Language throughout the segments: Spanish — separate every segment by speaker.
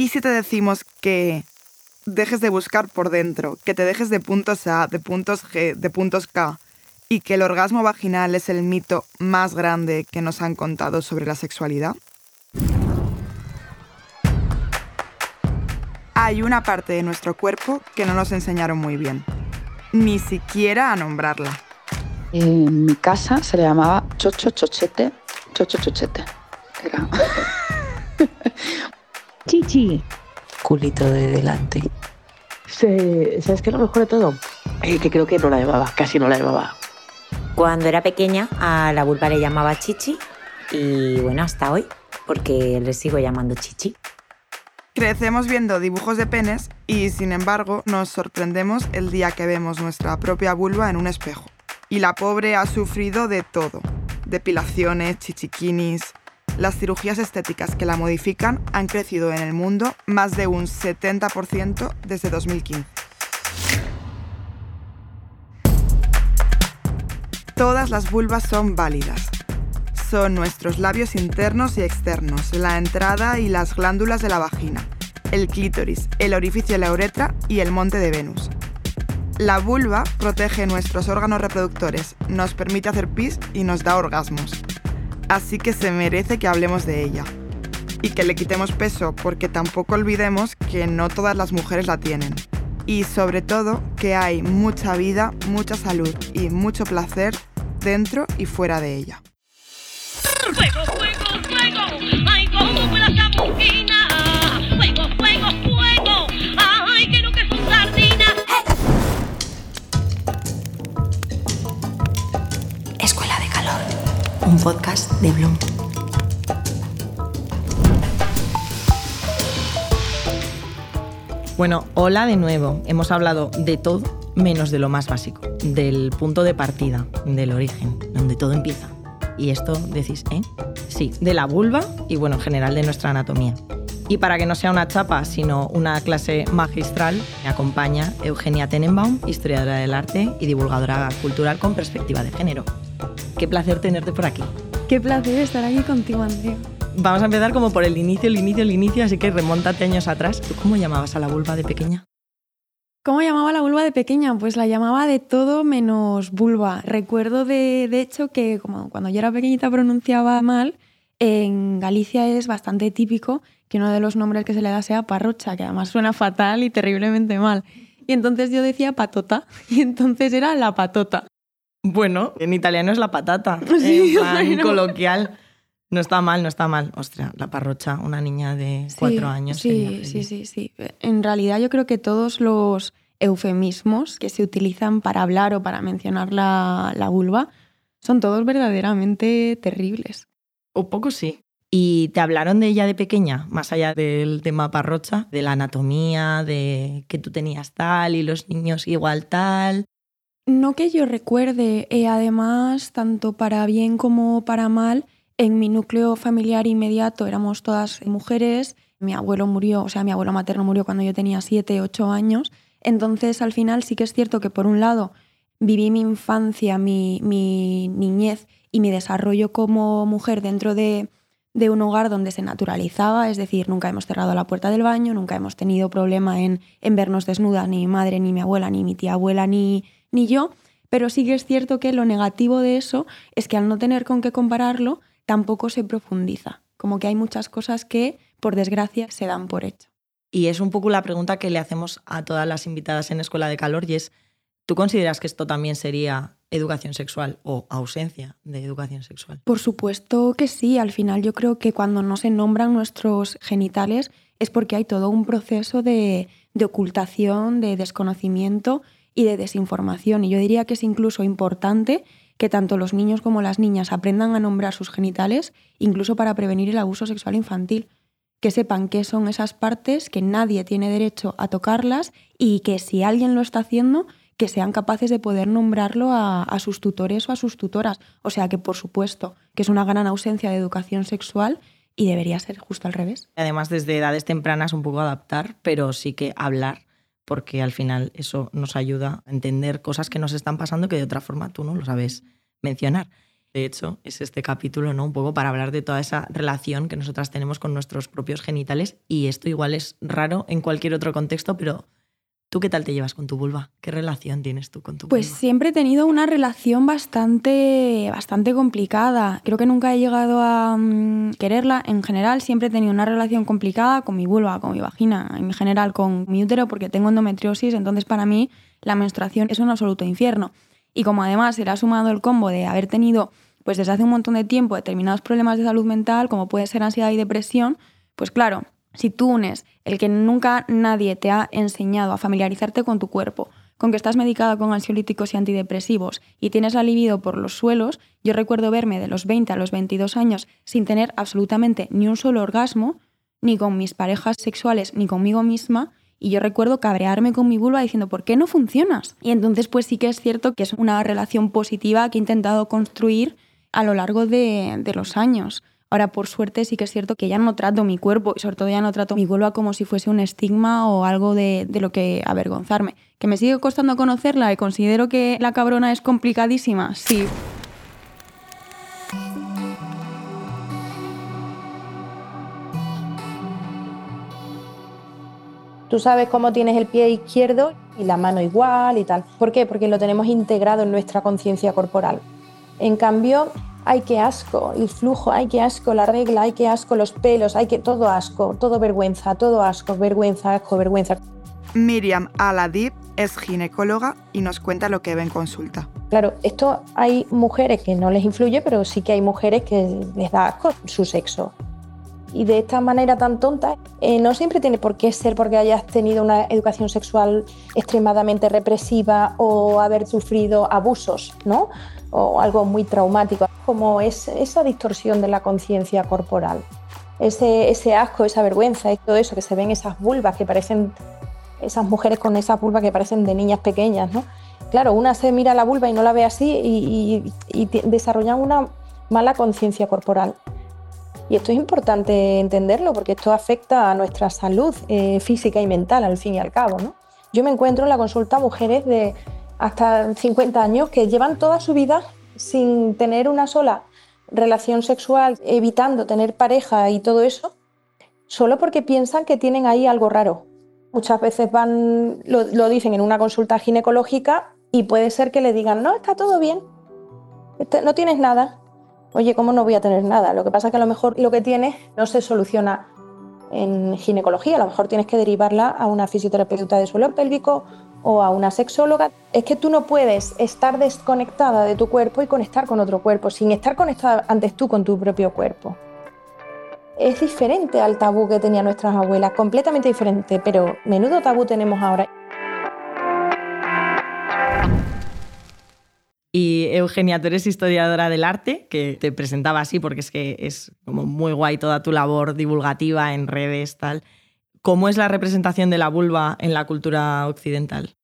Speaker 1: ¿Y si te decimos que dejes de buscar por dentro, que te dejes de puntos A, de puntos G, de puntos K, y que el orgasmo vaginal es el mito más grande que nos han contado sobre la sexualidad? Hay una parte de nuestro cuerpo que no nos enseñaron muy bien, ni siquiera a nombrarla.
Speaker 2: En mi casa se le llamaba chocho chochete, chocho chochete.
Speaker 3: Chichi.
Speaker 4: Culito de delante.
Speaker 3: Se- ¿Sabes qué es lo mejor de todo? Eh, que creo que no la llamaba, casi no la llamaba.
Speaker 5: Cuando era pequeña a la vulva le llamaba chichi y bueno, hasta hoy, porque le sigo llamando chichi.
Speaker 1: Crecemos viendo dibujos de penes y, sin embargo, nos sorprendemos el día que vemos nuestra propia vulva en un espejo. Y la pobre ha sufrido de todo. Depilaciones, chichiquinis... Las cirugías estéticas que la modifican han crecido en el mundo más de un 70% desde 2015. Todas las vulvas son válidas. Son nuestros labios internos y externos, la entrada y las glándulas de la vagina, el clítoris, el orificio de la uretra y el monte de Venus. La vulva protege nuestros órganos reproductores, nos permite hacer pis y nos da orgasmos. Así que se merece que hablemos de ella. Y que le quitemos peso porque tampoco olvidemos que no todas las mujeres la tienen. Y sobre todo que hay mucha vida, mucha salud y mucho placer dentro y fuera de ella.
Speaker 4: Podcast de Bloom.
Speaker 6: Bueno, hola de nuevo. Hemos hablado de todo menos de lo más básico, del punto de partida, del origen, donde todo empieza. Y esto decís, ¿eh? Sí, de la vulva y bueno, en general de nuestra anatomía. Y para que no sea una chapa, sino una clase magistral, me acompaña Eugenia Tenenbaum, historiadora del arte y divulgadora cultural con perspectiva de género. Qué placer tenerte por aquí.
Speaker 7: Qué placer estar aquí contigo, Andrea.
Speaker 6: Vamos a empezar como por el inicio, el inicio, el inicio, así que remóntate años atrás. ¿Tú cómo llamabas a la vulva de pequeña?
Speaker 7: ¿Cómo llamaba la vulva de pequeña? Pues la llamaba de todo menos vulva. Recuerdo de, de hecho que como cuando yo era pequeñita pronunciaba mal, en Galicia es bastante típico que uno de los nombres que se le da sea parrocha, que además suena fatal y terriblemente mal. Y entonces yo decía patota, y entonces era la patota.
Speaker 6: Bueno, en italiano es la patata,
Speaker 7: Sí,
Speaker 6: en plan
Speaker 7: bueno.
Speaker 6: coloquial. No está mal, no está mal. Ostras, la parrocha, una niña de cuatro
Speaker 7: Sí,
Speaker 6: años.
Speaker 7: Sí, sí, sí, sí. En realidad yo creo que todos los eufemismos que se utilizan para hablar o para mencionar la, la vulva son todos verdaderamente terribles.
Speaker 6: Un poco sí. ¿Y te hablaron de ella de pequeña? Más allá del tema parrocha, de la anatomía, de que tú tenías tal y los niños igual tal.
Speaker 7: No que yo recuerde, eh, además, tanto para bien como para mal, en mi núcleo familiar inmediato éramos todas mujeres. Mi abuelo murió, o sea, mi abuelo materno murió cuando yo tenía 7, 8 años. Entonces, al final sí que es cierto que, por un lado, viví mi infancia, mi, mi niñez y mi desarrollo como mujer dentro de, de un hogar donde se naturalizaba, es decir, nunca hemos cerrado la puerta del baño, nunca hemos tenido problema en, en vernos desnudas, ni mi madre, ni mi abuela, ni mi tía abuela, ni, ni yo, pero sí que es cierto que lo negativo de eso es que al no tener con qué compararlo, tampoco se profundiza. Como que hay muchas cosas que, por desgracia, se dan por hecho.
Speaker 6: Y es un poco la pregunta que le hacemos a todas las invitadas en Escuela de Calor y es, ¿tú consideras que esto también sería educación sexual o ausencia de educación sexual?
Speaker 7: Por supuesto que sí, al final yo creo que cuando no se nombran nuestros genitales es porque hay todo un proceso de, ocultación, de desconocimiento y de desinformación. Y yo diría que es incluso importante que tanto los niños como las niñas aprendan a nombrar sus genitales, incluso para prevenir el abuso sexual infantil. Que sepan qué son esas partes, que nadie tiene derecho a tocarlas y que si alguien lo está haciendo, que sean capaces de poder nombrarlo a, sus tutores o a sus tutoras. O sea que, por supuesto, que es una gran ausencia de educación sexual y debería ser justo al revés.
Speaker 6: Además, desde edades tempranas un poco adaptar, pero sí que hablar, porque al final eso nos ayuda a entender cosas que nos están pasando que de otra forma tú no lo sabes mencionar. De hecho, es este capítulo, ¿no? Un poco para hablar de toda esa relación que nosotras tenemos con nuestros propios genitales. Y esto igual es raro en cualquier otro contexto, pero ¿Tú qué tal te llevas con tu vulva? ¿Qué relación tienes tú con tu
Speaker 7: Pues
Speaker 6: vulva?
Speaker 7: siempre he tenido una relación bastante, bastante complicada. Creo que nunca he llegado a mm, quererla. En general, siempre he tenido una relación complicada con mi vulva, con mi vagina, en general con mi útero, porque tengo endometriosis. Entonces, para mí, la menstruación es un absoluto infierno. Y como además se le ha sumado el combo de haber tenido, pues desde hace un montón de tiempo, determinados problemas de salud mental, como puede ser ansiedad y depresión, pues claro, si tú unes el que nunca nadie te ha enseñado a familiarizarte con tu cuerpo, con que estás medicada con ansiolíticos y antidepresivos y tienes la libido por los suelos, yo recuerdo verme de los 20 a los 22 años sin tener absolutamente ni un solo orgasmo, ni con mis parejas sexuales, ni conmigo misma, y yo recuerdo cabrearme con mi vulva diciendo, ¿por qué no funcionas? Y entonces pues sí que es cierto que es una relación positiva que he intentado construir a lo largo de, de los años. Ahora, por suerte, sí que es cierto que ya no trato mi cuerpo y sobre todo ya no trato mi vulva como si fuese un estigma o algo de, lo que avergonzarme. ¿Que me sigue costando conocerla y considero que la cabrona es complicadísima? Sí.
Speaker 8: Tú sabes cómo tienes el pie izquierdo y la mano igual y tal. ¿Por qué? Porque lo tenemos integrado en nuestra conciencia corporal. En cambio, ay, qué asco, el flujo, ay, qué asco, la regla, ay, qué asco, los pelos, ay, que todo asco, todo vergüenza, todo asco, vergüenza, asco, vergüenza.
Speaker 1: Miriam Aladib es ginecóloga y nos cuenta lo que ve en consulta.
Speaker 8: Claro, esto hay mujeres que no les influye, pero sí que hay mujeres que les da asco su sexo. Y de esta manera tan tonta, eh, no siempre tiene por qué ser porque hayas tenido una educación sexual extremadamente represiva o haber sufrido abusos, ¿no? O algo muy traumático, como es esa distorsión de la conciencia corporal. Ese, ese asco, esa vergüenza, todo eso que se ven esas vulvas que parecen, esas mujeres con esas vulvas que parecen de niñas pequeñas, ¿no? Claro, una se mira la vulva y no la ve así y, y, y desarrollan una mala conciencia corporal. Y esto es importante entenderlo porque esto afecta a nuestra salud eh, física y mental al fin y al cabo. ¿no? Yo me encuentro en la consulta mujeres de hasta 50 años que llevan toda su vida sin tener una sola relación sexual, evitando tener pareja y todo eso, solo porque piensan que tienen ahí algo raro. Muchas veces van, lo, lo dicen en una consulta ginecológica y puede ser que le digan, no, está todo bien, no tienes nada, oye, ¿cómo no voy a tener nada? Lo que pasa es que a lo mejor lo que tienes no se soluciona en ginecología, a lo mejor tienes que derivarla a una fisioterapeuta de suelo pélvico o a una sexóloga. Es que tú no puedes estar desconectada de tu cuerpo y conectar con otro cuerpo, sin estar conectada antes tú con tu propio cuerpo. Es diferente al tabú que tenían nuestras abuelas, completamente diferente, pero menudo tabú tenemos ahora.
Speaker 6: Y Eugenia, tú eres historiadora del arte, que te presentaba así porque es que es como muy guay toda tu labor divulgativa en redes, tal. ¿Cómo es la representación de la vulva en la cultura occidental?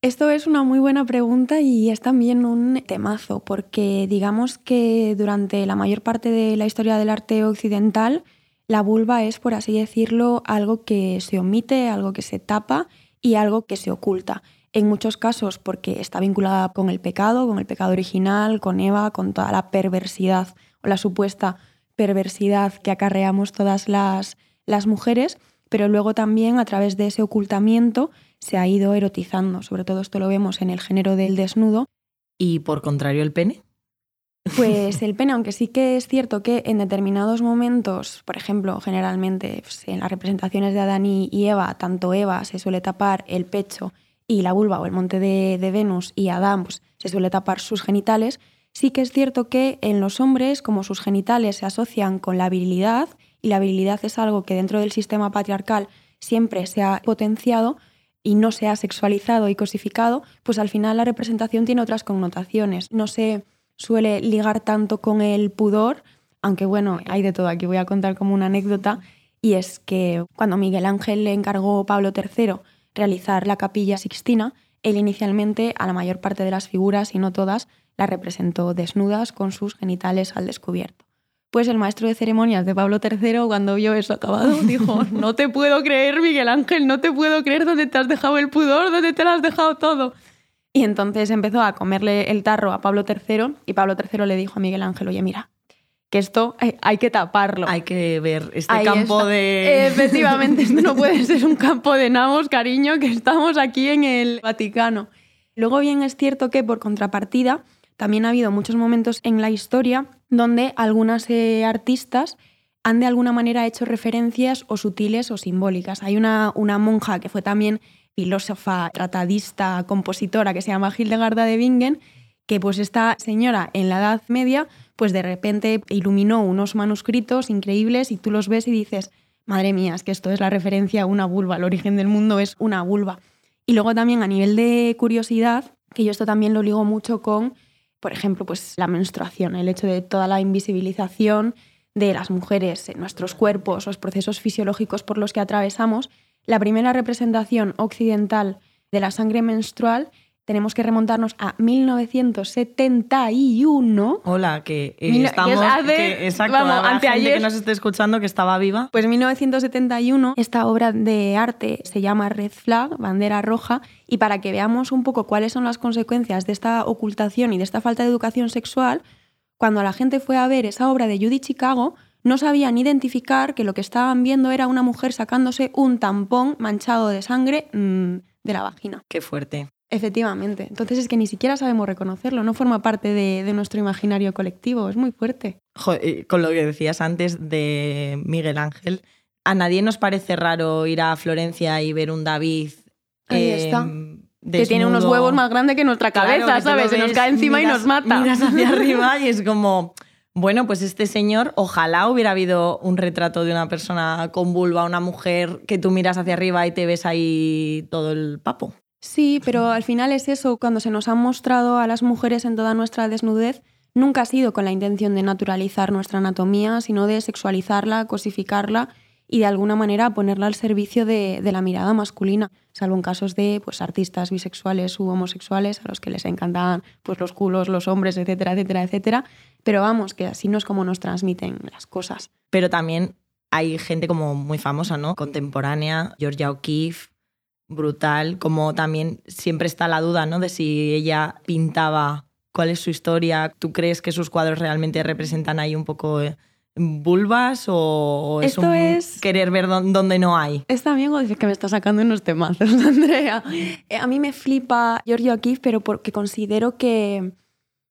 Speaker 7: Esto es una muy buena pregunta y es también un temazo, porque digamos que durante la mayor parte de la historia del arte occidental, la vulva es, por así decirlo, algo que se omite, algo que se tapa y algo que se oculta en muchos casos porque está vinculada con el pecado, con el pecado original, con Eva, con toda la perversidad o la supuesta perversidad que acarreamos todas las, las mujeres, pero luego también a través de ese ocultamiento se ha ido erotizando. Sobre todo esto lo vemos en el género del desnudo.
Speaker 6: ¿Y por contrario el pene?
Speaker 7: Pues el pene, aunque sí que es cierto que en determinados momentos, por ejemplo, generalmente pues, en las representaciones de Adán y Eva, tanto Eva se suele tapar el pecho y la vulva o el monte de, de Venus y Adán pues, se suele tapar sus genitales, sí que es cierto que en los hombres, como sus genitales se asocian con la virilidad, y la virilidad es algo que dentro del sistema patriarcal siempre se ha potenciado y no se ha sexualizado y cosificado, pues al final la representación tiene otras connotaciones. No se suele ligar tanto con el pudor, aunque bueno, hay de todo. Aquí voy a contar como una anécdota, y es que cuando Miguel Ángel le encargó Pablo III realizar la capilla sixtina, él inicialmente a la mayor parte de las figuras, y no todas, las representó desnudas con sus genitales al descubierto. Pues el maestro de ceremonias de Pablo III, cuando vio eso acabado, dijo, no te puedo creer, Miguel Ángel, no te puedo creer dónde te has dejado el pudor, dónde te lo has dejado todo. Y entonces empezó a comerle el tarro a Pablo III y Pablo III le dijo a Miguel Ángel, oye, mira, que esto hay que taparlo.
Speaker 6: Hay que ver este
Speaker 7: Ahí
Speaker 6: campo
Speaker 7: está.
Speaker 6: de...
Speaker 7: Efectivamente, esto no puede ser un campo de nabos, cariño, que estamos aquí en el Vaticano. Luego bien es cierto que por contrapartida también ha habido muchos momentos en la historia donde algunas eh, artistas han de alguna manera hecho referencias o sutiles o simbólicas. Hay una, una monja que fue también filósofa, tratadista, compositora, que se llama Hildegarda de Bingen, que pues esta señora en la Edad Media pues de repente iluminó unos manuscritos increíbles y tú los ves y dices, madre mía, es que esto es la referencia a una vulva, el origen del mundo es una vulva. Y luego también a nivel de curiosidad, que yo esto también lo ligo mucho con, por ejemplo, pues la menstruación, el hecho de toda la invisibilización de las mujeres en nuestros cuerpos, los procesos fisiológicos por los que atravesamos. La primera representación occidental de la sangre menstrual tenemos que remontarnos a 1971.
Speaker 6: Hola, que eh,
Speaker 7: Mil- que
Speaker 6: estamos...
Speaker 7: es hace-
Speaker 6: que- exacto,
Speaker 7: vamos,
Speaker 6: gente
Speaker 7: anteayer.
Speaker 6: que nos esté escuchando que estaba viva.
Speaker 7: Pues 1971, esta obra de arte se llama Red Flag, bandera roja, y para que veamos un poco cuáles son las consecuencias de esta ocultación y de esta falta de educación sexual, cuando la gente fue a ver esa obra de Judy Chicago, no sabían identificar que lo que estaban viendo era una mujer sacándose un tampón manchado de sangre mm, de la vagina.
Speaker 6: Qué fuerte.
Speaker 7: Efectivamente. Entonces es que ni siquiera sabemos reconocerlo, no forma parte de, de nuestro imaginario colectivo, es muy fuerte.
Speaker 6: Con lo que decías antes de Miguel Ángel, a nadie nos parece raro ir a Florencia y ver un David.
Speaker 7: Ahí
Speaker 6: eh,
Speaker 7: está. Que tiene unos huevos más grandes que nuestra cabeza, ¿sabes? Se nos cae encima y nos mata.
Speaker 6: Miras hacia arriba y es como, bueno, pues este señor, ojalá hubiera habido un retrato de una persona con vulva, una mujer que tú miras hacia arriba y te ves ahí todo el papo.
Speaker 7: Sí, pero al final es eso, cuando se nos han mostrado a las mujeres en toda nuestra desnudez, nunca ha sido con la intención de naturalizar nuestra anatomía, sino de sexualizarla, cosificarla y de alguna manera ponerla al servicio de, de la mirada masculina, salvo en casos de pues, artistas bisexuales u homosexuales a los que les encantaban pues, los culos, los hombres, etcétera, etcétera, etcétera. Pero vamos, que así no es como nos transmiten las cosas.
Speaker 6: Pero también hay gente como muy famosa, ¿no? Contemporánea, Georgia O'Keeffe, brutal, como también siempre está la duda, ¿no? De si ella pintaba, cuál es su historia, ¿tú crees que sus cuadros realmente representan ahí un poco eh, vulvas o, es
Speaker 7: Esto
Speaker 6: un
Speaker 7: es-
Speaker 6: querer ver donde no hay?
Speaker 7: Es también dices que me está sacando unos temazos, Andrea. Eh, A mí me flipa Giorgio O'Keeffe, pero porque considero que,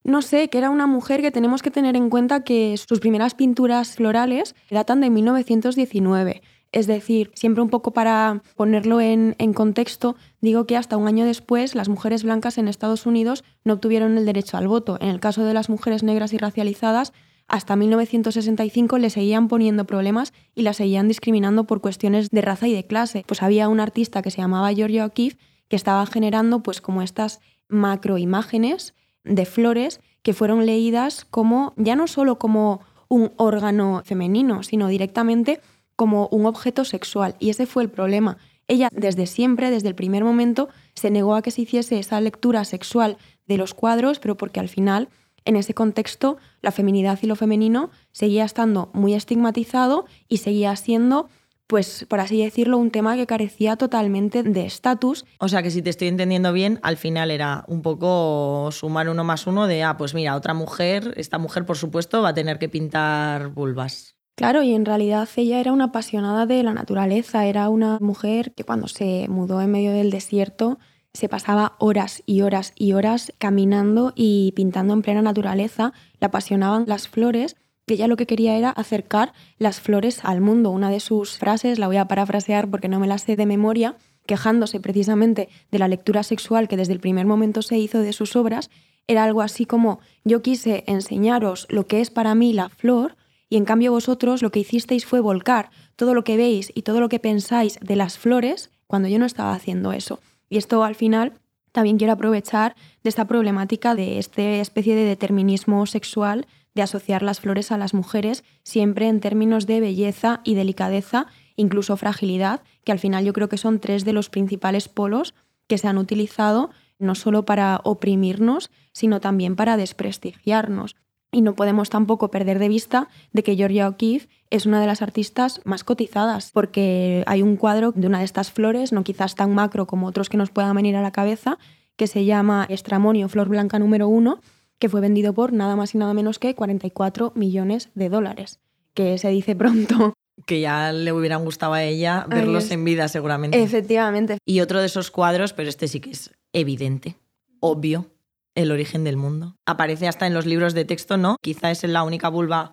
Speaker 7: no sé, que era una mujer que tenemos que tener en cuenta que sus primeras pinturas florales datan de 1919. Es decir, siempre un poco para ponerlo en, contexto, digo que hasta un año después las mujeres blancas en Estados Unidos no obtuvieron el derecho al voto. En el caso de las mujeres negras y racializadas, hasta 1965 le seguían poniendo problemas y las seguían discriminando por cuestiones de raza y de clase. Pues había un artista que se llamaba Georgia O'Keeffe que estaba generando pues como estas macroimágenes de flores que fueron leídas como ya no solo como un órgano femenino, sino directamente como un objeto sexual. Y ese fue el problema. Ella desde siempre, desde el primer momento, se negó a que se hiciese esa lectura sexual de los cuadros, pero porque al final, en ese contexto, la feminidad y lo femenino seguía estando muy estigmatizado y seguía siendo, pues, por así decirlo, un tema que carecía totalmente de estatus
Speaker 6: O sea que si te estoy entendiendo bien, al final era un poco sumar uno más uno de, ah, pues mira, otra mujer, esta mujer por supuesto va a tener que pintar vulvas.
Speaker 7: Claro, y en realidad ella era una apasionada de la naturaleza, era una mujer que cuando se mudó en medio del desierto se pasaba horas y horas y horas caminando y pintando en plena naturaleza, le apasionaban las flores y ella lo que quería era acercar las flores al mundo. Una de sus frases, la voy a parafrasear porque no me la sé de memoria, quejándose precisamente de la lectura sexual que desde el primer momento se hizo de sus obras, era algo así como yo quise enseñaros lo que es para mí la flor, y en cambio vosotros lo que hicisteis fue volcar todo lo que veis y todo lo que pensáis de las flores cuando yo no estaba haciendo eso. Y esto al final también quiero aprovechar de esta problemática de esta especie de determinismo sexual de asociar las flores a las mujeres siempre en términos de belleza y delicadeza, incluso fragilidad, que al final yo creo que son tres de los principales polos que se han utilizado no solo para oprimirnos, sino también para desprestigiarnos. Y no podemos tampoco perder de vista de que Georgia O'Keeffe es una de las artistas más cotizadas, porque hay un cuadro de una de estas flores, no quizás tan macro como otros que nos puedan venir a la cabeza, que se llama Estramonio Flor Blanca número 1, que fue vendido por nada más y nada menos que 44 millones de dólares, que se dice pronto.
Speaker 6: Que ya le hubieran gustado a ella verlos en vida, seguramente.
Speaker 7: Efectivamente.
Speaker 6: Y otro de esos cuadros, pero este sí que es evidente, obvio, el origen del mundo. Aparece hasta en los libros de texto, ¿no? Quizá es la única vulva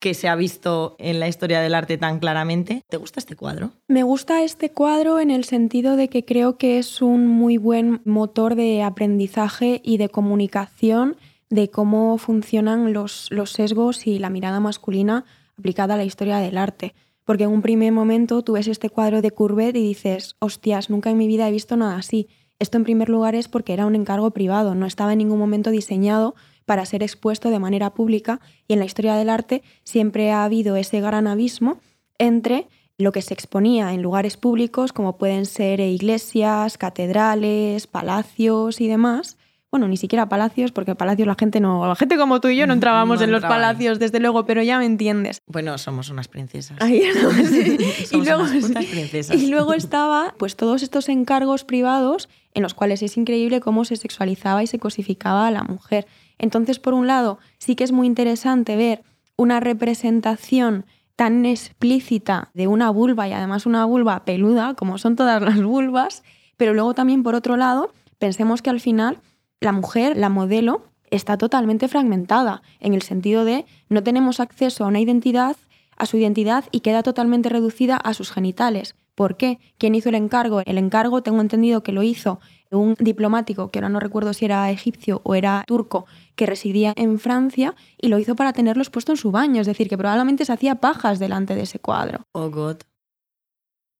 Speaker 6: que se ha visto en la historia del arte tan claramente. ¿Te gusta este cuadro?
Speaker 7: Me gusta este cuadro en el sentido de que creo que es un muy buen motor de aprendizaje y de comunicación de cómo funcionan los, los sesgos y la mirada masculina aplicada a la historia del arte. Porque en un primer momento tú ves este cuadro de Courbet y dices, hostias, nunca en mi vida he visto nada así. Esto en primer lugar es porque era un encargo privado, no estaba en ningún momento diseñado para ser expuesto de manera pública y en la historia del arte siempre ha habido ese gran abismo entre lo que se exponía en lugares públicos como pueden ser iglesias, catedrales, palacios y demás. Bueno, ni siquiera palacios, porque palacios la gente no, la gente como tú y yo no entrábamos
Speaker 6: No
Speaker 7: en los palacios, desde luego, pero ya me entiendes.
Speaker 6: Bueno, somos unas princesas.
Speaker 7: Ahí no, sí. y,
Speaker 6: Somos
Speaker 7: luego,
Speaker 6: unas princesas.
Speaker 7: y luego estaba pues todos estos encargos privados en los cuales es increíble cómo se sexualizaba y se cosificaba a la mujer. Entonces, por un lado, sí que es muy interesante ver una representación tan explícita de una vulva y además una vulva peluda, como son todas las vulvas, pero luego también, por otro lado, pensemos que al final la mujer, la modelo, está totalmente fragmentada, en el sentido de no tenemos acceso a una identidad, a su identidad y queda totalmente reducida a sus genitales. ¿Por qué? ¿Quién hizo el encargo? El encargo tengo entendido que lo hizo un diplomático, que ahora no recuerdo si era egipcio o era turco, que residía en Francia y lo hizo para tenerlos puesto en su baño, es decir, que probablemente se hacía pajas delante de ese cuadro.
Speaker 6: Oh, God.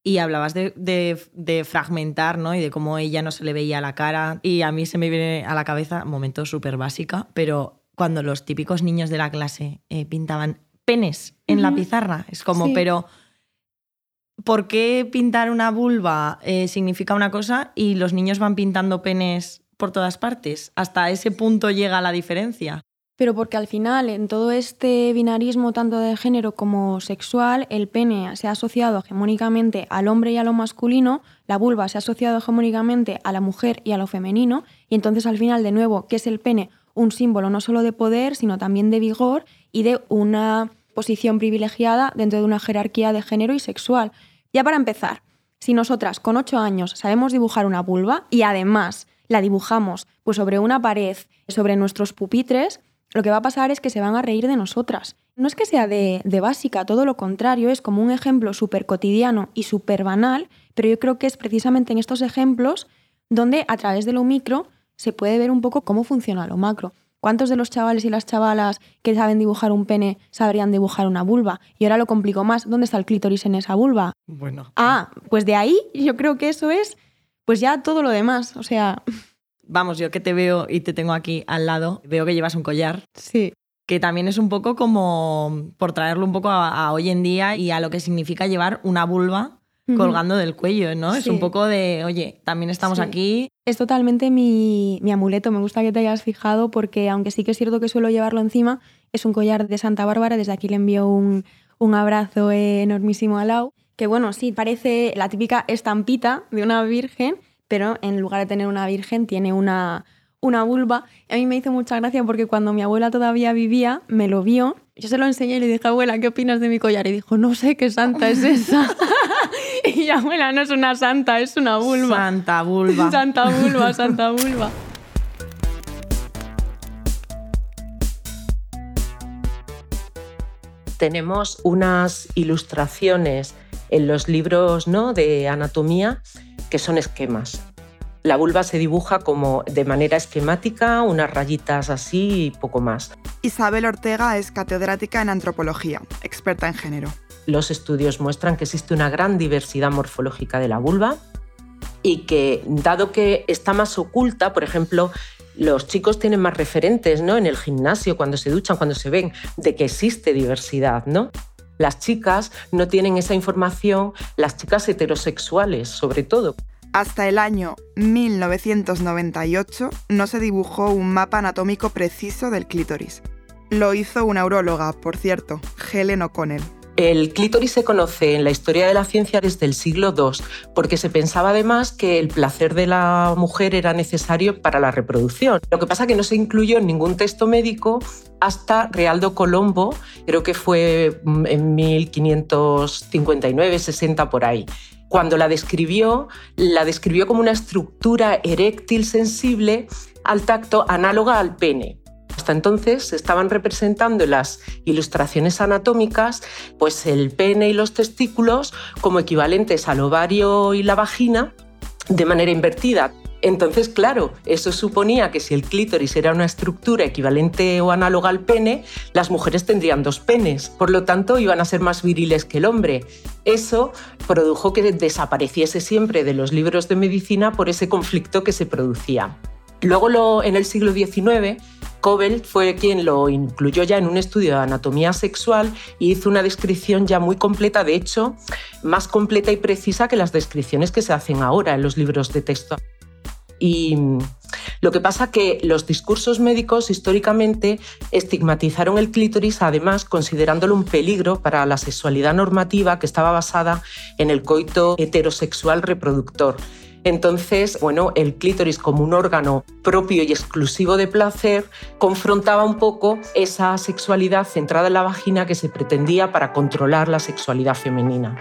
Speaker 6: Y hablabas de, de- de fragmentar, ¿no? Y de cómo ella no se le veía la cara. Y a mí se me viene a la cabeza, momento súper básica, pero cuando los típicos niños de la clase eh, pintaban penes en la pizarra, es como,
Speaker 7: Sí.
Speaker 6: pero ¿por qué pintar una vulva eh, significa una cosa y los niños van pintando penes por todas partes? Hasta ese punto llega la diferencia.
Speaker 7: Pero porque al final, en todo este binarismo tanto de género como sexual, el pene se ha asociado hegemónicamente al hombre y a lo masculino, la vulva se ha asociado hegemónicamente a la mujer y a lo femenino, y entonces al final, de nuevo, ¿qué es el pene? Un símbolo no solo de poder, sino también de vigor y de una posición privilegiada dentro de una jerarquía de género y sexual. Ya para empezar, si nosotras con 8 años sabemos dibujar una vulva y además la dibujamos pues sobre una pared, sobre nuestros pupitres, lo que va a pasar es que se van a reír de nosotras. No es que sea de, de básica, todo lo contrario, es como un ejemplo súper cotidiano y súper banal, pero yo creo que es precisamente en estos ejemplos donde a través de lo micro se puede ver un poco cómo funciona lo macro. ¿Cuántos de los chavales y las chavalas que saben dibujar un pene sabrían dibujar una vulva? Y ahora lo complico más, ¿dónde está el clítoris en esa vulva?
Speaker 6: Bueno.
Speaker 7: Ah, pues de ahí yo creo que eso es pues ya todo lo demás, o sea,
Speaker 6: Vamos, yo que te veo y te tengo aquí al lado, veo que llevas un collar.
Speaker 7: sí.
Speaker 6: que también es un poco como por traerlo un poco a, a hoy en día y a lo que significa llevar una vulva. Colgando del cuello, ¿no? Es un poco de, oye, también estamos
Speaker 7: Sí.
Speaker 6: aquí.
Speaker 7: Es totalmente mi, mi amuleto, me gusta que te hayas fijado porque aunque sí que es cierto que suelo llevarlo encima, es un collar de Santa Bárbara, desde aquí le envío un, un abrazo enormísimo a Lau, que bueno, sí, parece la típica estampita de una virgen, pero en lugar de tener una virgen tiene una, una vulva. Y a mí me hizo mucha gracia porque cuando mi abuela todavía vivía, me lo vio, yo se lo enseñé y le dije, abuela, ¿qué opinas de mi collar? Y dijo, no sé qué santa es esa. y yo, abuela, no es una santa, es una vulva.
Speaker 6: Santa vulva.
Speaker 7: Santa vulva, santa vulva.
Speaker 3: Tenemos unas ilustraciones en los libros ¿no? de anatomía que son esquemas. La vulva se dibuja como de manera esquemática, unas rayitas así y poco más.
Speaker 1: Isabel Ortega es catedrática en antropología, experta en género.
Speaker 3: Los estudios muestran que existe una gran diversidad morfológica de la vulva y que, dado que está más oculta, por ejemplo, los chicos tienen más referentes ¿no? en el gimnasio, cuando se duchan, cuando se ven, de que existe diversidad. ¿no? Las chicas no tienen esa información, las chicas heterosexuales sobre todo.
Speaker 1: Hasta el año 1998 no se dibujó un mapa anatómico preciso del clítoris. Lo hizo una uróloga, por cierto, Helen O'Connell.
Speaker 3: El clítoris se conoce en la historia de la ciencia desde el siglo II, porque se pensaba además que el placer de la mujer era necesario para la reproducción. Lo que pasa es que no se incluyó en ningún texto médico hasta Realdo Colombo, creo que fue mm, en 1559-60 por ahí. Cuando la describió, la describió como una estructura eréctil sensible al tacto análoga al pene. Hasta entonces se estaban representando en las ilustraciones anatómicas pues el pene y los testículos como equivalentes al ovario y la vagina de manera invertida. Entonces, claro, eso suponía que si el clítoris era una estructura equivalente o análoga al pene, las mujeres tendrían dos penes, por lo tanto iban a ser más viriles que el hombre. Eso produjo que desapareciese siempre de los libros de medicina por ese conflicto que se producía. Luego, en el siglo XIX, Cobel fue quien lo incluyó ya en un estudio de anatomía sexual y hizo una descripción ya muy completa, de hecho, más completa y precisa que las descripciones que se hacen ahora en los libros de texto. Y lo que pasa que los discursos médicos históricamente estigmatizaron el clítoris, además considerándolo un peligro para la sexualidad normativa que estaba basada en el coito heterosexual reproductor. Entonces, bueno, el clítoris como un órgano propio y exclusivo de placer confrontaba un poco esa sexualidad centrada en la vagina que se pretendía para controlar la sexualidad femenina.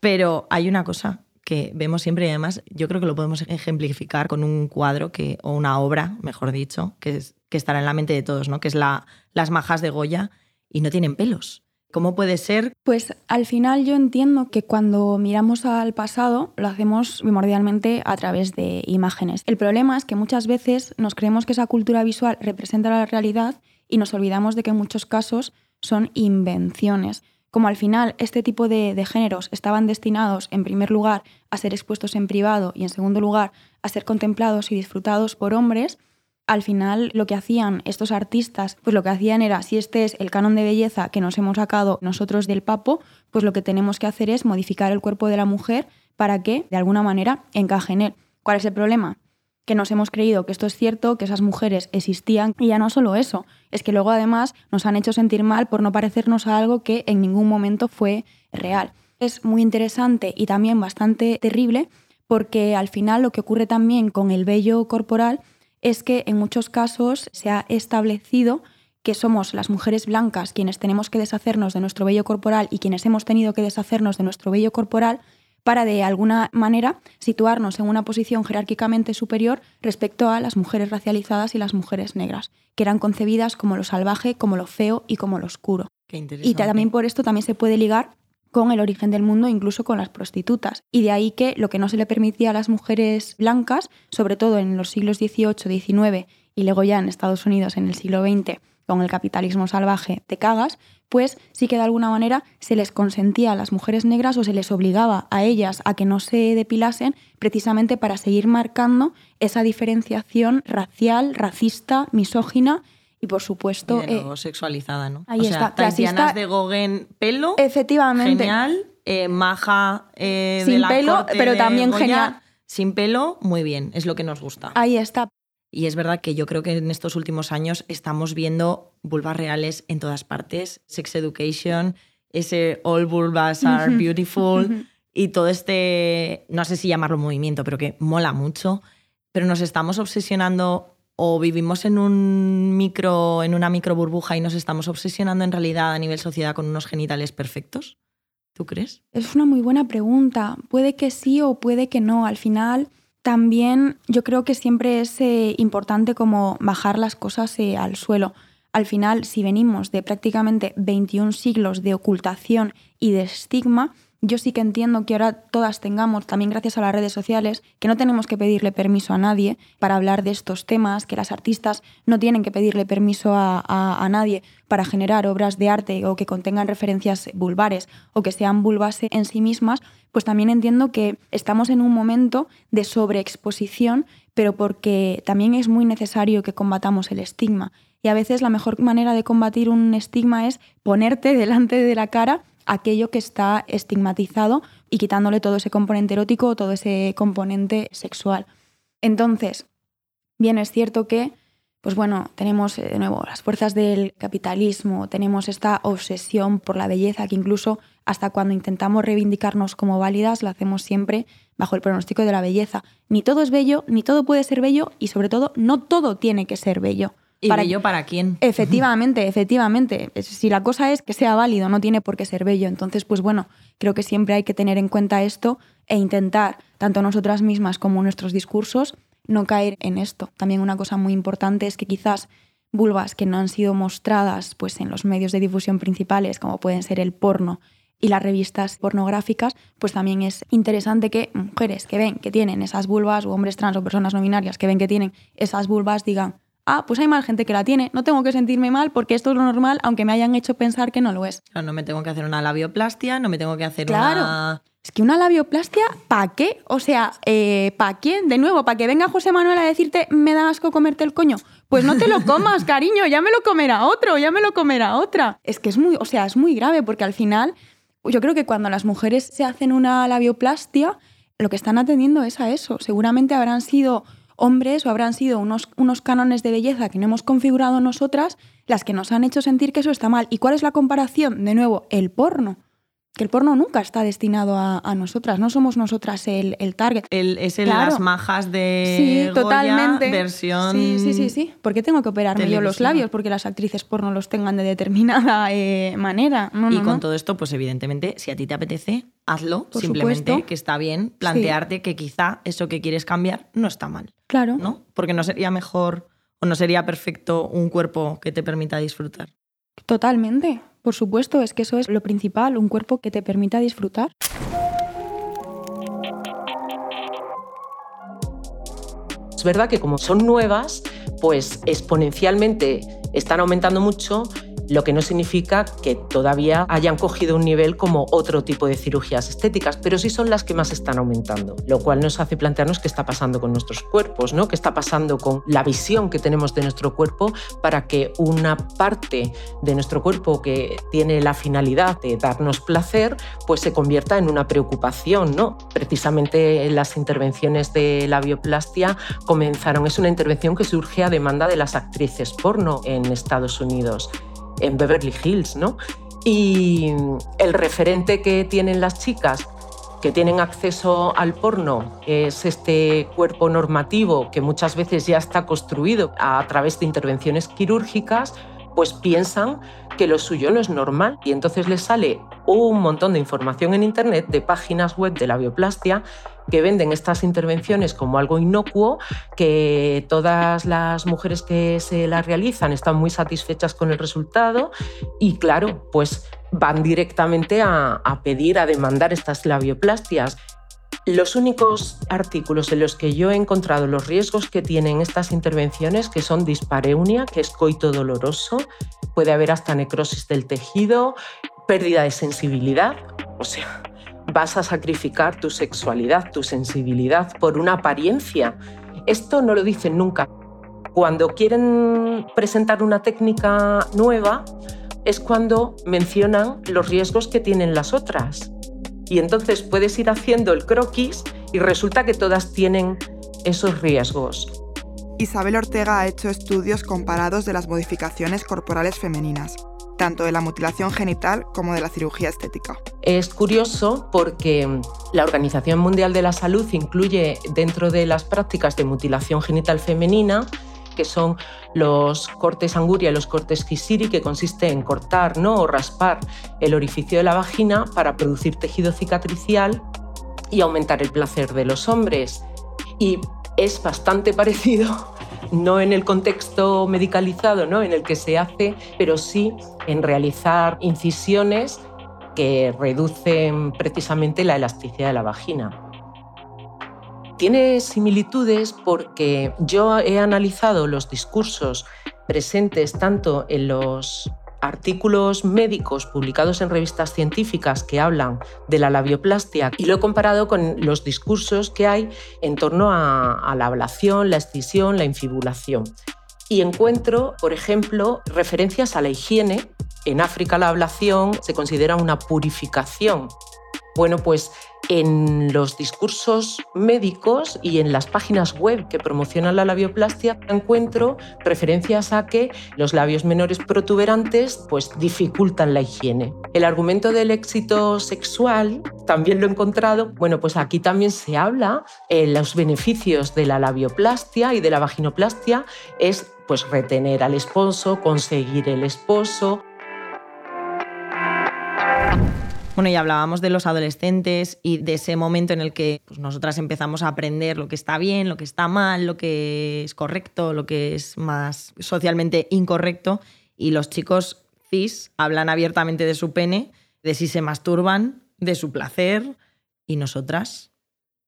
Speaker 6: Pero hay una cosa que vemos siempre y además yo creo que lo podemos ejemplificar con un cuadro que, o una obra, mejor dicho, que, que estará en la mente de todos, ¿no? que es la, Las majas de Goya y no tienen pelos. ¿Cómo puede ser?
Speaker 7: Pues al final yo entiendo que cuando miramos al pasado lo hacemos primordialmente a través de imágenes. El problema es que muchas veces nos creemos que esa cultura visual representa la realidad y nos olvidamos de que en muchos casos son invenciones. Como al final este tipo de, de géneros estaban destinados, en primer lugar, a ser expuestos en privado y en segundo lugar, a ser contemplados y disfrutados por hombres, al final lo que hacían estos artistas, pues lo que hacían era, si este es el canon de belleza que nos hemos sacado nosotros del papo, pues lo que tenemos que hacer es modificar el cuerpo de la mujer para que, de alguna manera, encaje en él. ¿Cuál es el problema? Que nos hemos creído que esto es cierto, que esas mujeres existían, y ya no solo eso, es que luego además nos han hecho sentir mal por no parecernos a algo que en ningún momento fue real. Es muy interesante y también bastante terrible porque al final lo que ocurre también con el vello corporal es que en muchos casos se ha establecido que somos las mujeres blancas quienes tenemos que deshacernos de nuestro vello corporal y quienes hemos tenido que deshacernos de nuestro vello corporal para de alguna manera situarnos en una posición jerárquicamente superior respecto a las mujeres racializadas y las mujeres negras, que eran concebidas como lo salvaje, como lo feo y como lo oscuro. y también por esto también se puede ligar con el origen del mundo, incluso con las prostitutas. Y de ahí que lo que no se le permitía a las mujeres blancas, sobre todo en los siglos XVIII, XIX y luego ya en Estados Unidos en el siglo XX, con el capitalismo salvaje de cagas, pues sí que de alguna manera se les consentía a las mujeres negras o se les obligaba a ellas a que no se depilasen precisamente para seguir marcando esa diferenciación racial, racista, misógina y por supuesto.
Speaker 6: Y de eh, sexualizada, ¿no?
Speaker 7: Ahí
Speaker 6: o
Speaker 7: está.
Speaker 6: Sea, de Goguen, pelo.
Speaker 7: Efectivamente.
Speaker 6: Genial. Eh, maja eh,
Speaker 7: Sin
Speaker 6: de la
Speaker 7: pelo, pero también genial.
Speaker 6: Sin pelo, muy bien, es lo que nos gusta.
Speaker 7: Ahí está.
Speaker 6: Y es verdad que yo creo que en estos últimos años estamos viendo vulvas reales en todas partes. Sex Education, ese All Vulvas Are Beautiful y todo este, no sé si llamarlo movimiento, pero que mola mucho. Pero nos estamos obsesionando o vivimos en un micro, en una micro burbuja y nos estamos obsesionando en realidad a nivel sociedad con unos genitales perfectos? ¿Tú crees?
Speaker 7: Es una muy buena pregunta. Puede que sí o puede que no. Al final, también yo creo que siempre es eh, importante como bajar las cosas eh, al suelo. Al final, si venimos de prácticamente 21 siglos de ocultación y de estigma, yo sí que entiendo que ahora todas tengamos, también gracias a las redes sociales, que no tenemos que pedirle permiso a nadie para hablar de estos temas, que las artistas no tienen que pedirle permiso a, nadie para generar obras de arte o que contengan referencias vulvares o que sean vulvas en sí mismas, pues también entiendo que estamos en un momento de sobreexposición, pero porque también es muy necesario que combatamos el estigma. Y a veces la mejor manera de combatir un estigma es ponerte delante de la cara aquello que está estigmatizado y quitándole todo ese componente erótico, todo ese componente sexual. Entonces, bien es cierto que pues bueno, tenemos eh, de nuevo las fuerzas del capitalismo, tenemos esta obsesión por la belleza que incluso hasta cuando intentamos reivindicarnos como válidas lo hacemos siempre bajo el pronóstico de la belleza. Ni todo es bello, ni todo puede ser bello y sobre todo no todo tiene que ser bello.
Speaker 6: ¿Y
Speaker 7: Para-
Speaker 6: bello para quién?
Speaker 7: Efectivamente, efectivamente. Si la cosa es que sea válido, no tiene por qué ser bello. Entonces, pues bueno, creo que siempre hay que tener en cuenta esto e intentar, tanto nosotras mismas como nuestros discursos, no caer en esto. También una cosa muy importante es que quizás vulvas que no han sido mostradas pues, en los medios de difusión principales, como pueden ser el porno y las revistas pornográficas, pues también es interesante que mujeres que ven que tienen esas vulvas, o hombres trans o personas no binarias que ven que tienen esas vulvas, digan, ah, pues hay más gente que la tiene, no tengo que sentirme mal porque esto es lo normal, aunque me hayan hecho pensar que no lo es.
Speaker 6: Claro, no me tengo que hacer una labioplastia, no me tengo que hacer
Speaker 7: Claro.
Speaker 6: una...
Speaker 7: Es que una labioplastia, ¿para qué? O sea, eh, ¿para quién? De nuevo, ¿para que venga José Manuel a decirte, me da asco comerte el coño? Pues no te lo comas, cariño, ya me lo comerá otro, ya me lo comerá otra. Es que es muy, o sea, es muy grave porque al final, yo creo que cuando las mujeres se hacen una labioplastia, lo que están atendiendo es a eso. Seguramente habrán sido hombres o habrán sido unos, unos cánones de belleza que no hemos configurado nosotras las que nos han hecho sentir que eso está mal. ¿Y cuál es la comparación? De nuevo, el porno. Que el porno nunca está destinado a, a nosotras, no somos nosotras el, el target.
Speaker 6: El, es el
Speaker 7: Claro.
Speaker 6: las majas de
Speaker 7: Sí,
Speaker 6: Goya,
Speaker 7: totalmente.
Speaker 6: versión...
Speaker 7: Sí, sí, sí, sí. ¿Por qué tengo que operarme yo los labios? Porque las actrices porno los tengan de determinada eh, manera. No,
Speaker 6: y
Speaker 7: no,
Speaker 6: con
Speaker 7: no.
Speaker 6: todo esto, pues evidentemente, si a ti te apetece, hazlo.
Speaker 7: Por
Speaker 6: Simplemente
Speaker 7: supuesto.
Speaker 6: que está bien plantearte que quizá eso que quieres cambiar no está mal,
Speaker 7: Claro.
Speaker 6: ¿no? Porque no sería mejor o no sería perfecto un cuerpo que te permita disfrutar.
Speaker 7: Totalmente. Por supuesto, es que eso es lo principal, un cuerpo que te permita disfrutar.
Speaker 3: Es verdad que como son nuevas, pues exponencialmente están aumentando mucho, lo que no significa que todavía hayan cogido un nivel como otro tipo de cirugías estéticas, pero sí son las que más están aumentando, lo cual nos hace plantearnos qué está pasando con nuestros cuerpos, ¿no? qué está pasando con la visión que tenemos de nuestro cuerpo para que una parte de nuestro cuerpo que tiene la finalidad de darnos placer, pues se convierta en una preocupación. ¿no? Precisamente las intervenciones de la bioplastia comenzaron, es una intervención que surge a demanda de las actrices porno en Estados Unidos en Beverly Hills, ¿no? Y el referente que tienen las chicas que tienen acceso al porno es este cuerpo normativo que muchas veces ya está construido a través de intervenciones quirúrgicas, pues piensan que lo suyo no es normal y entonces les sale un montón de información en internet de páginas web de la bioplastia que venden estas intervenciones como algo inocuo, que todas las mujeres que se la realizan están muy satisfechas con el resultado y claro, pues van directamente a, a pedir, a demandar estas labioplastias. Los únicos artículos en los que yo he encontrado los riesgos que tienen estas intervenciones, que son dispareunia, que es coito doloroso, puede haber hasta necrosis del tejido, pérdida de sensibilidad, o sea, vas a sacrificar tu sexualidad, tu sensibilidad por una apariencia. Esto no lo dicen nunca. Cuando quieren presentar una técnica nueva es cuando mencionan los riesgos que tienen las otras. Y entonces puedes ir haciendo el croquis y resulta que todas tienen esos riesgos.
Speaker 1: Isabel Ortega ha hecho estudios comparados de las modificaciones corporales femeninas, tanto de la mutilación genital como de la cirugía estética.
Speaker 3: Es curioso porque la Organización Mundial de la Salud incluye dentro de las prácticas de mutilación genital femenina que son los cortes anguria y los cortes kisiri, que consiste en cortar ¿no? o raspar el orificio de la vagina para producir tejido cicatricial y aumentar el placer de los hombres. Y es bastante parecido, no en el contexto medicalizado ¿no? en el que se hace, pero sí en realizar incisiones que reducen precisamente la elasticidad de la vagina. Tiene similitudes porque yo he analizado los discursos presentes tanto en los artículos médicos publicados en revistas científicas que hablan de la labioplastia y lo he comparado con los discursos que hay en torno a, a la ablación, la excisión, la infibulación. Y encuentro, por ejemplo, referencias a la higiene. En África la ablación se considera una purificación. Bueno, pues en los discursos médicos y en las páginas web que promocionan la labioplastia encuentro referencias a que los labios menores protuberantes pues dificultan la higiene. El argumento del éxito sexual también lo he encontrado, bueno, pues aquí también se habla de los beneficios de la labioplastia y de la vaginoplastia es pues retener al esposo, conseguir el esposo,
Speaker 6: Bueno, y hablábamos de los adolescentes y de ese momento en el que pues, nosotras empezamos a aprender lo que está bien, lo que está mal, lo que es correcto, lo que es más socialmente incorrecto. Y los chicos cis hablan abiertamente de su pene, de si se masturban, de su placer. Y nosotras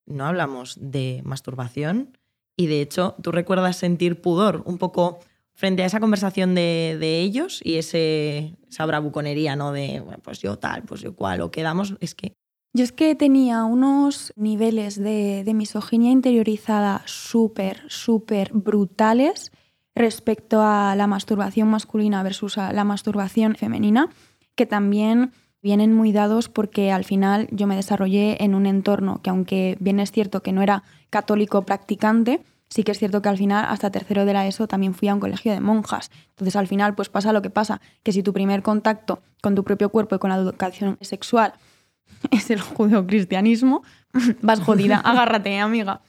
Speaker 6: no hablamos de masturbación. Y de hecho, ¿tú recuerdas sentir pudor un poco frente a esa conversación de, de ellos y ese, esa bravuconería, ¿no? De, pues yo tal, pues yo cual, o quedamos, es que...
Speaker 7: Yo es que tenía unos niveles de, de misoginia interiorizada súper, súper brutales respecto a la masturbación masculina versus a la masturbación femenina, que también vienen muy dados porque al final yo me desarrollé en un entorno que aunque bien es cierto que no era católico practicante, sí que es cierto que al final, hasta tercero de la ESO, también fui a un colegio de monjas. Entonces, al final, pues pasa lo que pasa, que si tu primer contacto con tu propio cuerpo y con la educación sexual es el judeocristianismo, vas jodida, agárrate, amiga.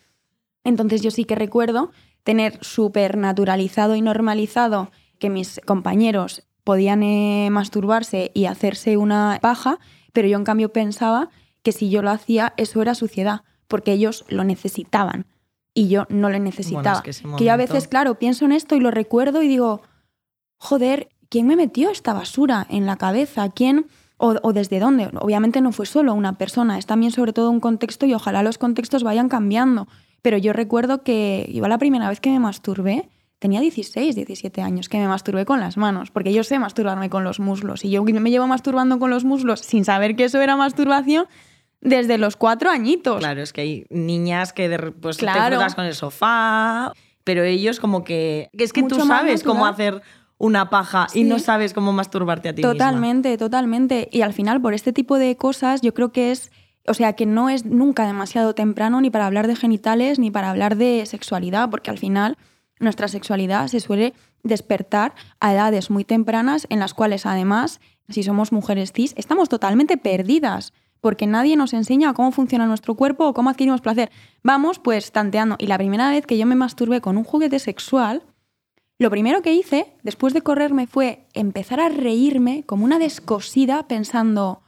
Speaker 7: Entonces, yo sí que recuerdo tener súper naturalizado y normalizado que mis compañeros podían eh, masturbarse y hacerse una paja, pero yo en cambio pensaba que si yo lo hacía, eso era suciedad, porque ellos lo necesitaban y yo no lo necesitaba.
Speaker 6: Bueno, es que, ese
Speaker 7: Que yo a
Speaker 6: momento-
Speaker 7: veces, claro, pienso en esto y lo recuerdo y digo, joder, ¿quién me metió esta basura en la cabeza? ¿Quién? O, o desde dónde? Obviamente no fue solo una persona, es también sobre todo un contexto y ojalá los contextos vayan cambiando. Pero yo recuerdo que iba la primera vez que me masturbé, tenía 16, 17 años, que me masturbé con las manos, porque yo sé masturbarme con los muslos y yo me llevo masturbando con los muslos sin saber que eso era masturbación desde los cuatro añitos.
Speaker 6: Claro, es que hay niñas que pues, te
Speaker 7: Claro.
Speaker 6: con el sofá, pero ellos como que... Es que
Speaker 7: Mucho
Speaker 6: tú sabes cómo hacer una paja y no sabes cómo masturbarte a ti misma.
Speaker 7: Totalmente, totalmente. Y al final, por este tipo de cosas, yo creo que es, o sea, que no es nunca demasiado temprano ni para hablar de genitales ni para hablar de sexualidad, porque al final nuestra sexualidad se suele despertar a edades muy tempranas en las cuales además, si somos mujeres cis, estamos totalmente perdidas. Porque nadie nos enseña cómo funciona nuestro cuerpo o cómo adquirimos placer. Vamos, pues, tanteando. Y la primera vez que yo me masturbé con un juguete sexual, lo primero que hice, después de correrme, fue empezar a reírme como una descosida pensando,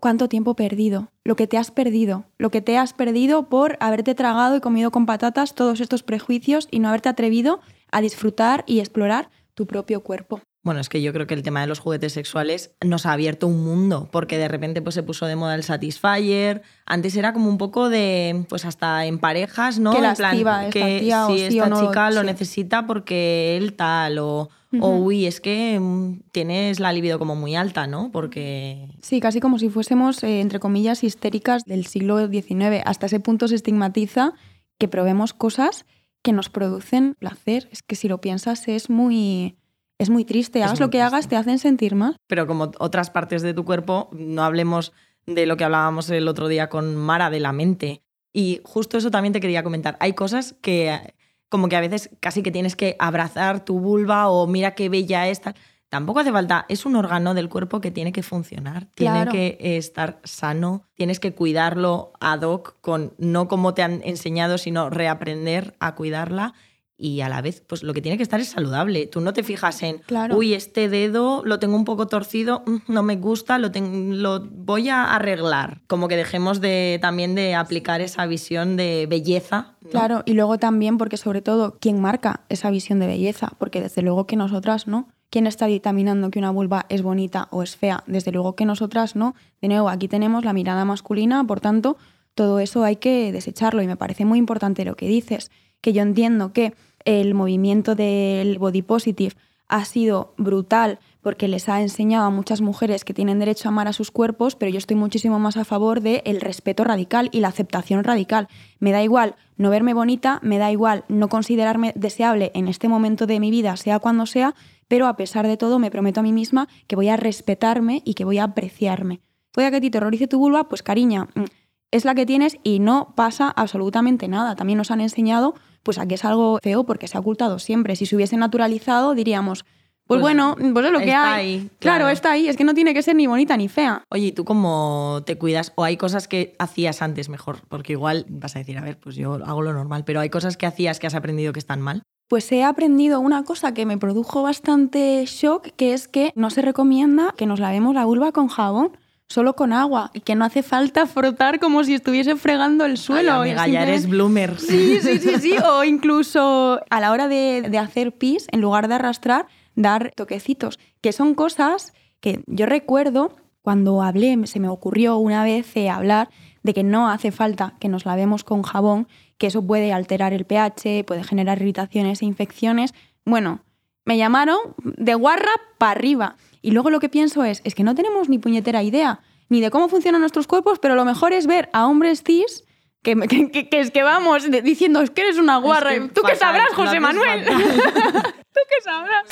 Speaker 7: ¿cuánto tiempo perdido? Lo que te has perdido, lo que te has perdido por haberte tragado y comido con patatas todos estos prejuicios y no haberte atrevido a disfrutar y explorar tu propio cuerpo.
Speaker 6: Bueno, es que yo creo que el tema de los juguetes sexuales nos ha abierto un mundo, porque de repente pues, se puso de moda el Satisfyer. Antes era como un poco de, pues hasta en parejas, ¿no?
Speaker 7: Qué
Speaker 6: En
Speaker 7: esta
Speaker 6: que
Speaker 7: tía,
Speaker 6: si esta
Speaker 7: no,
Speaker 6: chica lo
Speaker 7: sí.
Speaker 6: necesita porque él tal, o, o uy, es que mm, tienes la libido como muy alta, ¿no? Porque
Speaker 7: Sí, casi como si fuésemos, eh, entre comillas, histéricas del siglo XIX. Hasta ese punto se estigmatiza que probemos cosas que nos producen placer. Es que si lo piensas es muy, es muy triste.
Speaker 6: Es
Speaker 7: Hagas
Speaker 6: muy
Speaker 7: lo que hagas, te hacen sentir mal.
Speaker 6: pero como otras partes de tu cuerpo, no hablemos de lo que hablábamos el otro día con Mara de la mente. Y justo eso también te quería comentar. Hay cosas que como que a veces casi que tienes que abrazar tu vulva o mira qué bella es. tal. Tampoco hace falta, es un órgano del cuerpo que tiene que funcionar, tiene que estar sano, tienes que cuidarlo ad hoc, con, no como te han enseñado, sino reaprender a cuidarla y a la vez, pues lo que tiene que estar es saludable. Tú no te fijas en,
Speaker 7: Claro.
Speaker 6: uy, este dedo lo tengo un poco torcido, mm, no me gusta, lo, ten- lo voy a arreglar. Como que dejemos de, también de aplicar esa visión de belleza. ¿no?
Speaker 7: Claro, y luego también porque sobre todo, ¿quién marca esa visión de belleza? Porque desde luego que nosotras no. ¿Quién está dictaminando que una vulva es bonita o es fea? Desde luego que nosotras no. De nuevo, aquí tenemos la mirada masculina, por tanto, todo eso hay que desecharlo y me parece muy importante lo que dices, que yo entiendo que el movimiento del body positive ha sido brutal porque les ha enseñado a muchas mujeres que tienen derecho a amar a sus cuerpos, pero yo estoy muchísimo más a favor del respeto radical y la aceptación radical. Me da igual no verme bonita, me da igual no considerarme deseable en este momento de mi vida, sea cuando sea, pero a pesar de todo me prometo a mí misma que voy a respetarme y que voy a apreciarme. puede que a ti te tu vulva, pues cariña, mm, es la que tienes y no pasa absolutamente nada. También nos han enseñado pues a que es algo feo porque se ha ocultado siempre. Si se hubiese naturalizado, diríamos, pues,
Speaker 6: Pues
Speaker 7: bueno, pues es lo que
Speaker 6: está
Speaker 7: hay.
Speaker 6: ahí,
Speaker 7: claro.
Speaker 6: claro.
Speaker 7: está ahí. Es que no tiene que ser ni bonita ni fea.
Speaker 6: Oye, ¿y tú cómo te cuidas? ¿O hay cosas que hacías antes mejor? Porque igual vas a decir, a ver, pues yo hago lo normal, pero hay cosas que hacías que has aprendido que están mal.
Speaker 7: Pues he aprendido una cosa que me produjo bastante shock, que es que no se recomienda que nos lavemos la vulva con jabón, solo con agua, y que no hace falta frotar como si estuviese fregando el suelo.
Speaker 6: Ay, amiga, ya eres bloomer.
Speaker 7: Sí, sí, sí, sí. O incluso a la hora de, de hacer pis, en lugar de arrastrar, dar toquecitos, que son cosas que yo recuerdo cuando hablé, se me ocurrió una vez eh, hablar de que no hace falta que nos lavemos con jabón, que eso puede alterar el pH, puede generar irritaciones e infecciones. Bueno, me llamaron de guarra para arriba. Y luego lo que pienso es, es que no tenemos ni puñetera idea ni de cómo funcionan nuestros cuerpos, pero lo mejor es ver a hombres cis que, que, que- que es que vamos diciendo, es que eres una guarra.
Speaker 6: que
Speaker 7: ¿Tú qué sabrás, José Manuel? ¿Tú qué sabrás?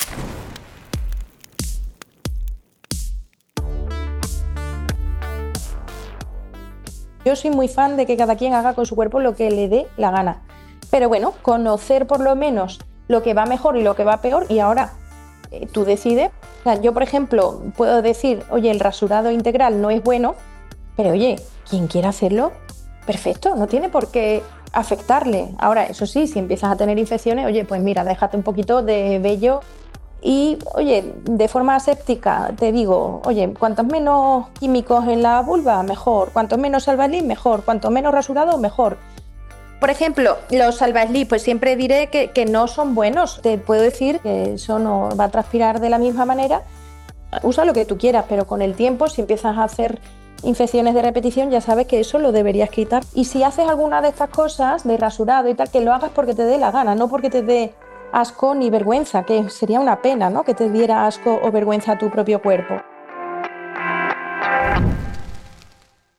Speaker 8: Yo soy muy fan de que cada quien haga con su cuerpo lo que le dé la gana. Pero bueno, conocer por lo menos lo que va mejor y lo que va peor y ahora eh, tú decides. Yo, por ejemplo, puedo decir, oye, el rasurado integral no es bueno, pero oye, quien quiera hacerlo, perfecto, no tiene por qué afectarle. Ahora, eso sí, si empiezas a tener infecciones, oye, pues mira, déjate un poquito de vello y, oye, de forma aséptica, te digo, oye, cuantos menos químicos en la vulva, mejor. Cuantos menos salvaslip, mejor. Cuanto menos rasurado, mejor. Por ejemplo, los salvaslip, pues siempre diré que, que no son buenos. Te puedo decir que eso no va a transpirar de la misma manera. Usa lo que tú quieras, pero con el tiempo, si empiezas a hacer infecciones de repetición, ya sabes que eso lo deberías quitar. Y si haces alguna de estas cosas de rasurado y tal, que lo hagas porque te dé la gana, no porque te dé asco ni vergüenza, que sería una pena, ¿no? Que te diera asco o vergüenza a tu propio cuerpo.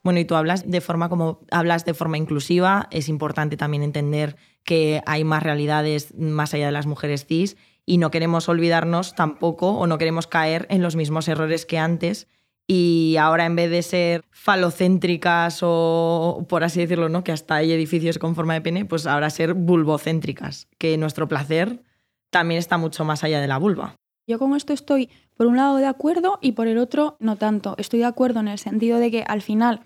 Speaker 6: Bueno, y tú hablas de forma como hablas de forma inclusiva, es importante también entender que hay más realidades más allá de las mujeres cis y no queremos olvidarnos tampoco o no queremos caer en los mismos errores que antes y ahora en vez de ser falocéntricas o por así decirlo, ¿no? que hasta hay edificios con forma de pene, pues ahora ser vulvocéntricas, que nuestro placer también está mucho más allá de la vulva.
Speaker 7: Yo con esto estoy, por un lado, de acuerdo y por el otro, no tanto. Estoy de acuerdo en el sentido de que al final,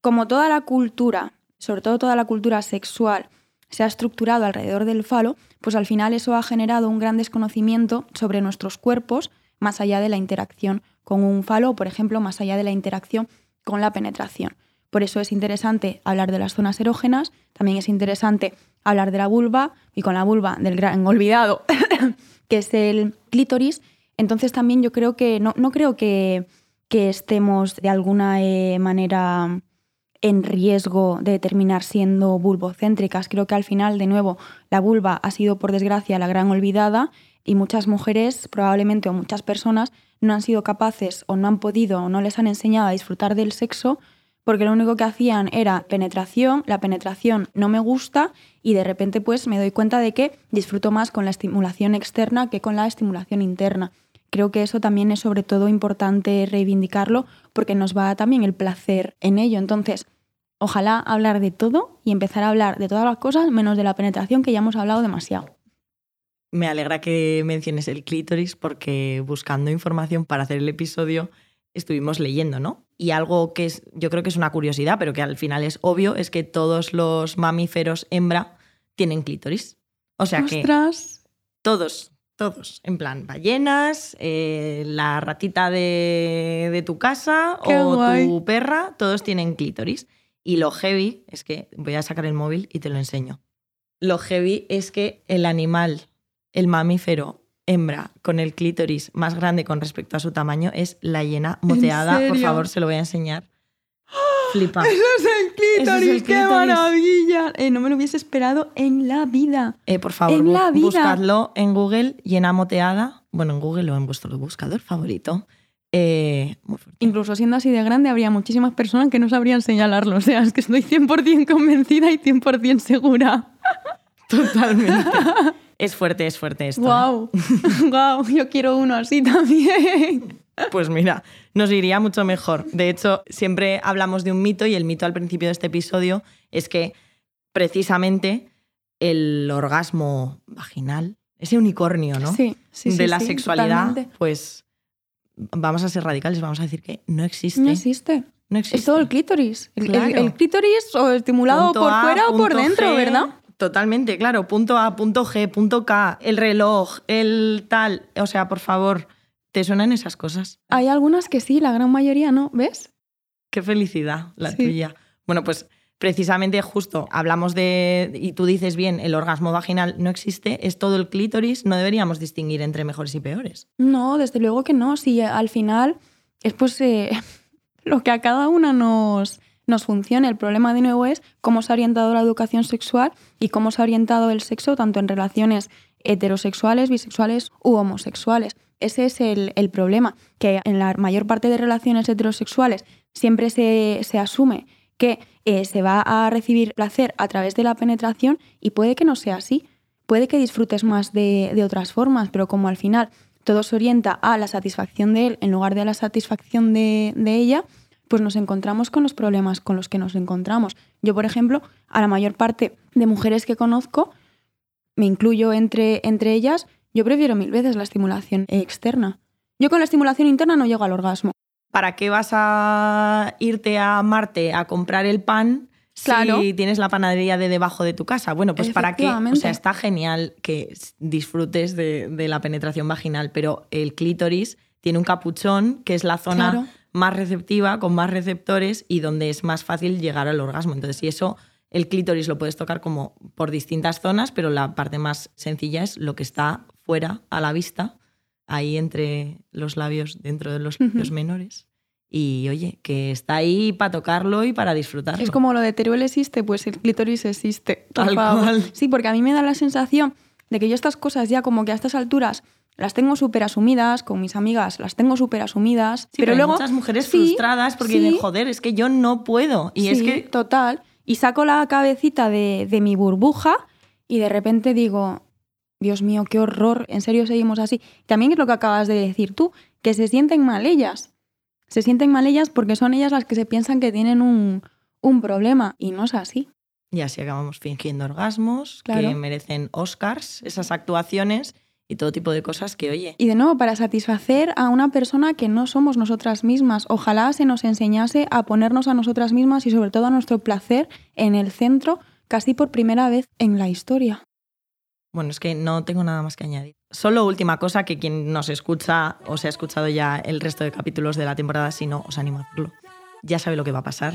Speaker 7: como toda la cultura, sobre todo toda la cultura sexual, se ha estructurado alrededor del falo, pues al final eso ha generado un gran desconocimiento sobre nuestros cuerpos, más allá de la interacción con un falo, por ejemplo, más allá de la interacción con la penetración. Por eso es interesante hablar de las zonas erógenas, también es interesante hablar de la vulva y con la vulva del gran olvidado, que es el clítoris. Entonces también yo creo que no, no creo que, que estemos de alguna eh, manera en riesgo de terminar siendo vulvocéntricas. Creo que al final, de nuevo, la vulva ha sido, por desgracia, la gran olvidada y muchas mujeres, probablemente, o muchas personas, no han sido capaces o no han podido o no les han enseñado a disfrutar del sexo porque lo único que hacían era penetración, la penetración no me gusta y de repente pues me doy cuenta de que disfruto más con la estimulación externa que con la estimulación interna. Creo que eso también es sobre todo importante reivindicarlo porque nos va también el placer en ello. Entonces, ojalá hablar de todo y empezar a hablar de todas las cosas menos de la penetración que ya hemos hablado demasiado.
Speaker 6: Me alegra que menciones el clítoris porque buscando información para hacer el episodio estuvimos leyendo, ¿no? Y algo que es, yo creo que es una curiosidad, pero que al final es obvio, es que todos los mamíferos hembra tienen clítoris. O sea que
Speaker 7: ¡Ostras!
Speaker 6: todos, todos, en plan ballenas, eh, la ratita de, de tu casa
Speaker 7: Qué
Speaker 6: o
Speaker 7: guay.
Speaker 6: tu perra, todos tienen clítoris. Y lo heavy es que, voy a sacar el móvil y te lo enseño. Lo heavy es que el animal, el mamífero hembra con el clítoris más grande con respecto a su tamaño es la hiena moteada. Por favor, se lo voy a enseñar. Flipa.
Speaker 7: ¡Eso es el clítoris!
Speaker 6: Es el
Speaker 7: ¡Qué
Speaker 6: clítoris.
Speaker 7: maravilla! Eh, no me lo hubiese esperado en la vida.
Speaker 6: Eh, por favor,
Speaker 7: En la vida.
Speaker 6: buscadlo en Google, llena moteada. Bueno, en Google o en vuestro buscador favorito. Eh, muy.
Speaker 7: Incluso siendo así de grande, habría muchísimas personas que no sabrían señalarlo. O sea, es que estoy 100% convencida y 100% segura.
Speaker 6: Totalmente. es fuerte, es fuerte esto. ¿eh?
Speaker 7: ¡Wow! ¡Wow! Yo quiero uno así también.
Speaker 6: Pues mira, nos iría mucho mejor. De hecho, siempre hablamos de un mito y el mito al principio de este episodio es que precisamente el orgasmo vaginal, ese unicornio, ¿no?
Speaker 7: Sí, sí, sí.
Speaker 6: de la
Speaker 7: sí,
Speaker 6: sexualidad,
Speaker 7: totalmente.
Speaker 6: pues vamos a ser radicales, vamos a decir que no existe.
Speaker 7: No existe.
Speaker 6: No existe.
Speaker 7: Es todo el clítoris. El-
Speaker 6: Claro.
Speaker 7: el clítoris o estimulado
Speaker 6: Punto
Speaker 7: por
Speaker 6: A,
Speaker 7: fuera o por dentro,
Speaker 6: G,
Speaker 7: ¿verdad?
Speaker 6: Totalmente, claro. Punto A, punto G, punto K, el reloj, el tal. O sea, por favor, ¿te suenan esas cosas?
Speaker 7: Hay algunas que sí, la gran mayoría no, ¿ves?
Speaker 6: Qué felicidad la
Speaker 7: Sí.
Speaker 6: tuya. Bueno, pues precisamente justo hablamos de, y tú dices bien, el orgasmo vaginal no existe, es todo el clítoris, no deberíamos distinguir entre mejores y peores.
Speaker 7: No, desde luego que no. Si al final es pues eh, lo que a cada una nos, nos funcione. El problema de nuevo es cómo se ha orientado la educación sexual y cómo se ha orientado el sexo tanto en relaciones heterosexuales, bisexuales u homosexuales. Ese es el, problema, que en la mayor parte de relaciones heterosexuales siempre se, se asume que eh, se va a recibir placer a través de la penetración y puede que no sea así. Puede que disfrutes más de, de otras formas, pero como al final todo se orienta a la satisfacción de él en lugar de a la satisfacción de, de ella, pues nos encontramos con los problemas con los que nos encontramos. Yo, por ejemplo, a la mayor parte de mujeres que conozco, me incluyo entre, entre ellas, yo prefiero mil veces la estimulación externa. Yo con la estimulación interna no llego al orgasmo.
Speaker 6: ¿Para qué vas a irte a Marte a comprar el pan
Speaker 7: Claro.
Speaker 6: si tienes la panadería de debajo de tu casa? Bueno, pues para qué. O sea, está genial que disfrutes de, de la penetración vaginal, pero el clítoris tiene un capuchón que es la zona
Speaker 7: Claro.
Speaker 6: más receptiva, con más receptores y donde es más fácil llegar al orgasmo. Entonces, y eso, el clítoris lo puedes tocar como por distintas zonas, pero la parte más sencilla es lo que está fuera a la vista, ahí entre los labios, dentro de los labios menores. Y oye, que está ahí para tocarlo y para disfrutarlo.
Speaker 7: Es como lo de Teruel existe, pues el clítoris existe.
Speaker 6: Tal cual.
Speaker 7: Sí, porque a mí me da la sensación de que yo estas cosas ya como que a estas alturas las tengo súper asumidas, con mis amigas las tengo súper asumidas,
Speaker 6: Sí, pero,
Speaker 7: pero,
Speaker 6: hay
Speaker 7: luego...
Speaker 6: muchas mujeres
Speaker 7: Sí,
Speaker 6: frustradas porque
Speaker 7: sí,
Speaker 6: dicen, joder, es que yo no puedo. Y es que
Speaker 7: Total. Y saco la cabecita de, de mi burbuja y de repente digo, Dios mío, qué horror, en serio seguimos así. También es lo que acabas de decir tú, que se sienten mal ellas. Se sienten mal ellas porque son ellas las que se piensan que tienen un, un problema y no es así.
Speaker 6: Y así acabamos fingiendo orgasmos, que merecen Oscars, esas actuaciones y todo tipo de cosas que, oye,
Speaker 7: Y de nuevo, para satisfacer a una persona que no somos nosotras mismas. Ojalá se nos enseñase a ponernos a nosotras mismas y sobre todo a nuestro placer en el centro, casi por primera vez en la historia.
Speaker 6: Bueno, es que no tengo nada más que añadir. Solo última cosa que quien nos escucha o se ha escuchado ya el resto de capítulos de la temporada, si no, os animo a hacerlo. Ya sabe lo que va a pasar.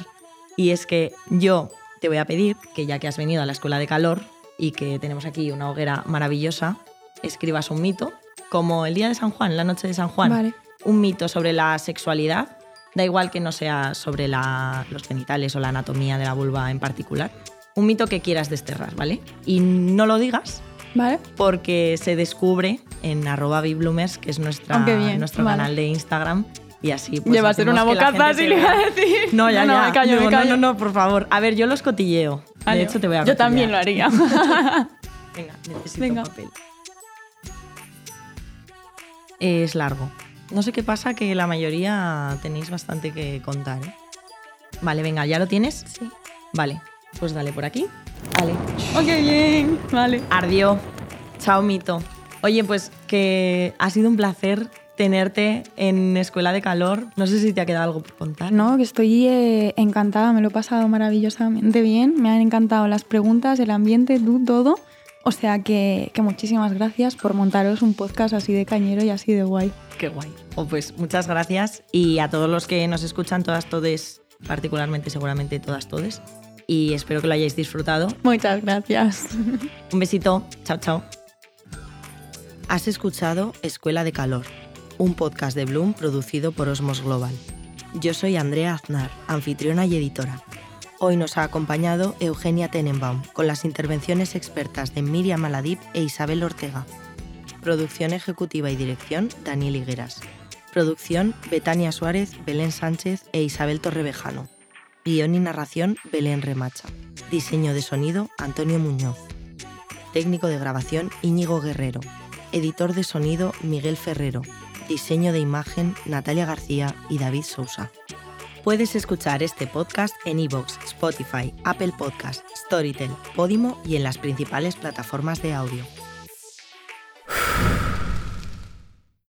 Speaker 6: Y es que yo te voy a pedir que ya que has venido a la escuela de calor y que tenemos aquí una hoguera maravillosa, escribas un mito, como el día de San Juan, la noche de San Juan.
Speaker 7: Vale.
Speaker 6: un mito sobre la sexualidad, da igual que no sea sobre la- los genitales o la anatomía de la vulva en particular, un mito que quieras desterrar, ¿vale? Y no lo digas
Speaker 7: ¿Vale?
Speaker 6: porque se descubre en arroba bibloomers, que es nuestra,
Speaker 7: bien,
Speaker 6: nuestro
Speaker 7: vale.
Speaker 6: canal de Instagram, y así pues
Speaker 7: Lleva a ser una si
Speaker 6: se
Speaker 7: le iba a decir.
Speaker 6: No, ya,
Speaker 7: No,
Speaker 6: ya.
Speaker 7: me callo, me
Speaker 6: Digo,
Speaker 7: callo.
Speaker 6: No, no, no, por favor. A ver, yo los cotilleo.
Speaker 7: Vale.
Speaker 6: De hecho, te voy a
Speaker 7: Yo también lo
Speaker 6: cotillear.
Speaker 7: haría.
Speaker 6: Venga, necesito
Speaker 7: Venga.
Speaker 6: papel. Es largo. No sé qué pasa, que la mayoría tenéis bastante que contar. ¿eh? Vale, venga, ¿ya lo tienes?
Speaker 7: Sí.
Speaker 6: Vale, pues dale por aquí. Vale.
Speaker 7: Ok, bien. Vale.
Speaker 6: Ardió. Chao, mito. Oye, pues que ha sido un placer tenerte en Escuela de Calor. No sé si te ha quedado algo por contar.
Speaker 7: No, que estoy eh, encantada, me lo he pasado maravillosamente bien, me han encantado las preguntas, el ambiente, tú, todo. O sea que, que muchísimas gracias por montaros un podcast así de cañero y así de guay.
Speaker 6: Qué guay. Oh, pues muchas gracias y a todos los que nos escuchan, todas, todes, particularmente seguramente todas, todes. Y espero que lo hayáis disfrutado.
Speaker 7: Muchas gracias.
Speaker 6: Un besito. Chao, chao. Has escuchado Escuela de Calor, un podcast de Bloom producido por Osmos Global. Yo soy Andrea Aznar, anfitriona y editora. Hoy nos ha acompañado Eugenia Tenenbaum, con las intervenciones expertas de Miriam Aladip e Isabel Ortega. Producción ejecutiva y dirección, Daniel Higueras. Producción, Betania Suárez, Belén Sánchez e Isabel Torrevejano. Guión y narración, Belén Remacha. Diseño de sonido, Antonio Muñoz. Técnico de grabación, Íñigo Guerrero. Editor de sonido, Miguel Ferrero. Diseño de imagen Natalia García y David Sousa. Puedes escuchar este podcast en iVoox, Spotify, Apple Podcast, Storytel, Podimo y en las principales plataformas de audio.